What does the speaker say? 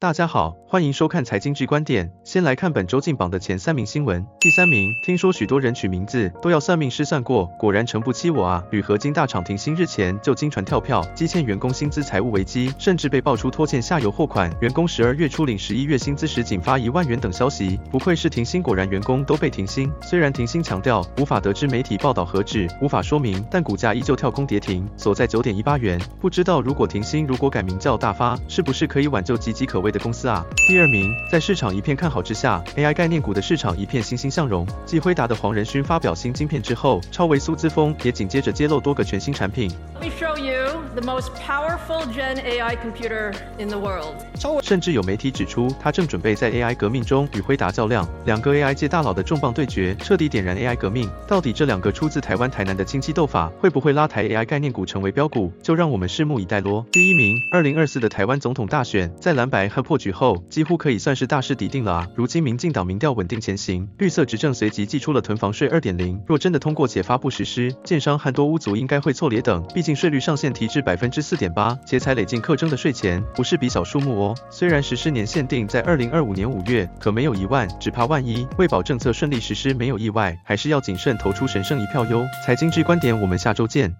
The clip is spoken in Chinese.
大家好，欢迎收看财经剧观点。先来看本周进榜的前三名新闻。第三名，听说许多人取名字都要算命师算过，果然诚不欺我啊！铝合金大厂停薪日前就惊传跳票，积欠员工薪资财务危机，甚至被爆出拖欠下游货款，员工十二月初领十一月薪资时仅发一万元等消息。不愧是停薪，果然员工都被停薪。虽然停薪强调无法得知媒体报道何止，无法说明，但股价依旧跳空跌停，锁在九点一八元。不知道如果停薪，如果改名叫大发，是不是可以挽救岌岌可危的公司啊。第二名，在市场一片看好之下，AI 概念股的市场一片欣欣向荣。继辉达的黄仁勋发表新晶片之后，超维苏姿丰也紧接着揭露多个全新产品。The most powerful Gen AI computer in the world. 甚至有媒体指出，他正准备在 AI 革命中与辉达较量，两个 AI 界大佬的重磅对决，彻底点燃 AI 革命。到底这两个出自台湾台南的亲戚斗法，会不会拉抬 AI 概念股成为标股？就让我们拭目以待咯。第一名，二零二四的台湾总统大选，在蓝白和破局后，几乎可以算是大势已定了啊！如今民进党民调稳定前行，绿色执政随即祭出了囤房税二点零，若真的通过且发布实施，建商和多屋族应该会错列等。毕竟税率上限提至百分之四点八，且才累进课征的税前，不是笔小数目哦。虽然实施年限定在二零二五年五月，可没有一万，只怕万一。为保政策顺利实施没有意外，还是要谨慎投出神圣一票哟。财经之观点，我们下周见。